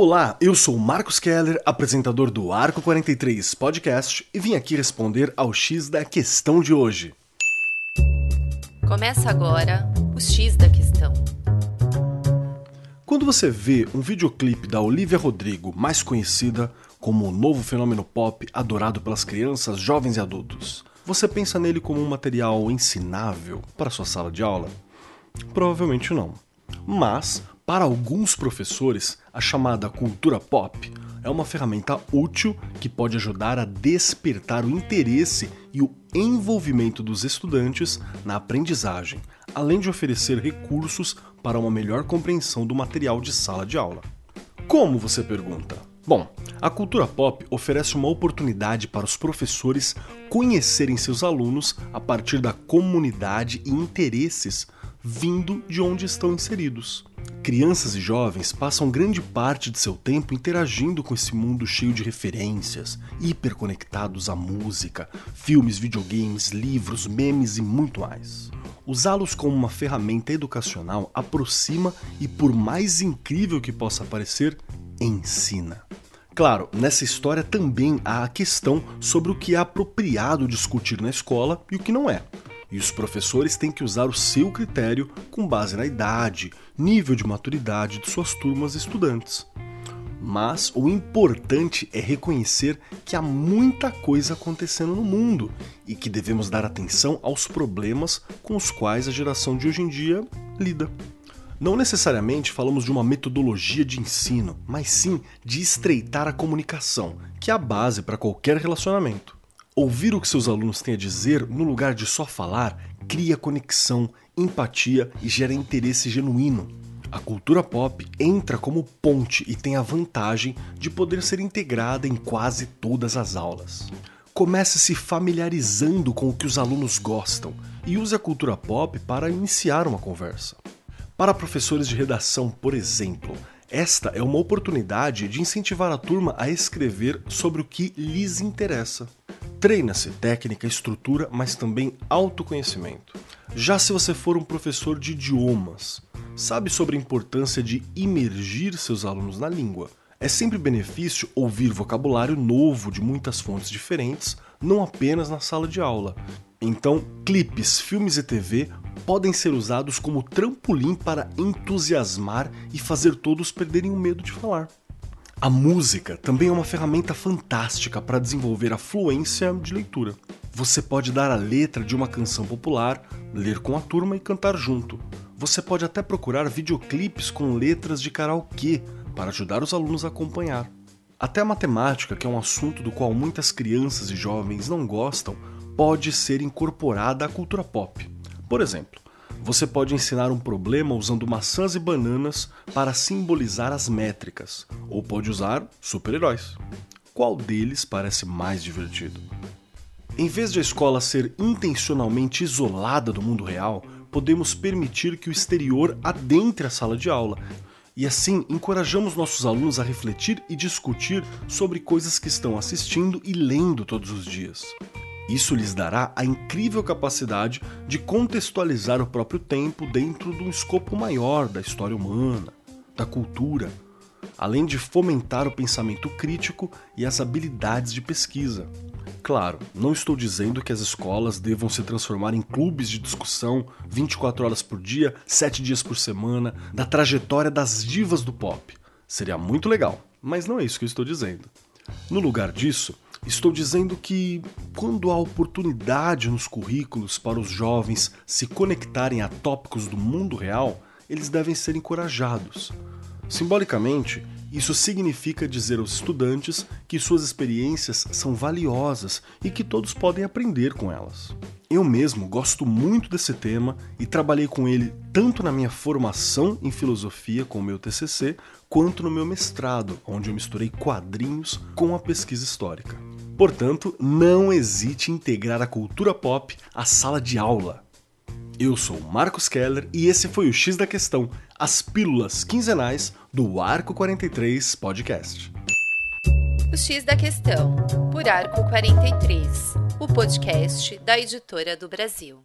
Olá, eu sou Marcos Keller, apresentador do Arco 43 Podcast e vim aqui responder ao X da questão de hoje. Começa agora o X da questão. Quando você vê um videoclipe da Olivia Rodrigo, mais conhecida como o novo fenômeno pop adorado pelas crianças, jovens e adultos, você pensa nele como um material ensinável para sua sala de aula? Provavelmente não. Mas, para alguns professores, a chamada cultura pop é uma ferramenta útil que pode ajudar a despertar o interesse e o envolvimento dos estudantes na aprendizagem, além de oferecer recursos para uma melhor compreensão do material de sala de aula. Como você pergunta? Bom, a cultura pop oferece uma oportunidade para os professores conhecerem seus alunos a partir da comunidade e interesses vindo de onde estão inseridos. Crianças e jovens passam grande parte de seu tempo interagindo com esse mundo cheio de referências, hiperconectados à música, filmes, videogames, livros, memes e muito mais. Usá-los como uma ferramenta educacional aproxima e, por mais incrível que possa parecer, ensina. Claro, nessa história também há a questão sobre o que é apropriado discutir na escola e o que não é e os professores têm que usar o seu critério com base na idade, nível de maturidade de suas turmas estudantes. Mas o importante é reconhecer que há muita coisa acontecendo no mundo e que devemos dar atenção aos problemas com os quais a geração de hoje em dia lida. Não necessariamente falamos de uma metodologia de ensino, mas sim de estreitar a comunicação, que é a base para qualquer relacionamento. Ouvir o que seus alunos têm a dizer no lugar de só falar cria conexão, empatia e gera interesse genuíno. A cultura pop entra como ponte e tem a vantagem de poder ser integrada em quase todas as aulas. Comece se familiarizando com o que os alunos gostam e use a cultura pop para iniciar uma conversa. Para professores de redação, por exemplo, esta é uma oportunidade de incentivar a turma a escrever sobre o que lhes interessa. Treina-se técnica, estrutura, mas também autoconhecimento. Já se você for um professor de idiomas, sabe sobre a importância de imergir seus alunos na língua. É sempre benefício ouvir vocabulário novo de muitas fontes diferentes, não apenas na sala de aula. Então, clipes, filmes e TV podem ser usados como trampolim para entusiasmar e fazer todos perderem o medo de falar. A música também é uma ferramenta fantástica para desenvolver a fluência de leitura. Você pode dar a letra de uma canção popular, ler com a turma e cantar junto. Você pode até procurar videoclipes com letras de karaokê para ajudar os alunos a acompanhar. Até a matemática, que é um assunto do qual muitas crianças e jovens não gostam, pode ser incorporada à cultura pop. Por exemplo, você pode ensinar um problema usando maçãs e bananas para simbolizar as métricas, ou pode usar super-heróis. Qual deles parece mais divertido? Em vez de a escola ser intencionalmente isolada do mundo real, podemos permitir que o exterior adentre a sala de aula. E assim encorajamos nossos alunos a refletir e discutir sobre coisas que estão assistindo e lendo todos os dias. Isso lhes dará a incrível capacidade de contextualizar o próprio tempo dentro de um escopo maior da história humana, da cultura, além de fomentar o pensamento crítico e as habilidades de pesquisa. Claro, não estou dizendo que as escolas devam se transformar em clubes de discussão 24 horas por dia, 7 dias por semana, da trajetória das divas do pop. Seria muito legal, mas não é isso que eu estou dizendo. No lugar disso, Estou dizendo que, quando há oportunidade nos currículos para os jovens se conectarem a tópicos do mundo real, eles devem ser encorajados. Simbolicamente, isso significa dizer aos estudantes que suas experiências são valiosas e que todos podem aprender com elas. Eu mesmo gosto muito desse tema e trabalhei com ele tanto na minha formação em filosofia com o meu TCC, quanto no meu mestrado, onde eu misturei quadrinhos com a pesquisa histórica. Portanto, não hesite em integrar a cultura pop à sala de aula. Eu sou Marcos Keller e esse foi o X da Questão, as pílulas quinzenais do Arco 43 Podcast. O X da Questão, por Arco 43, o podcast da editora do Brasil.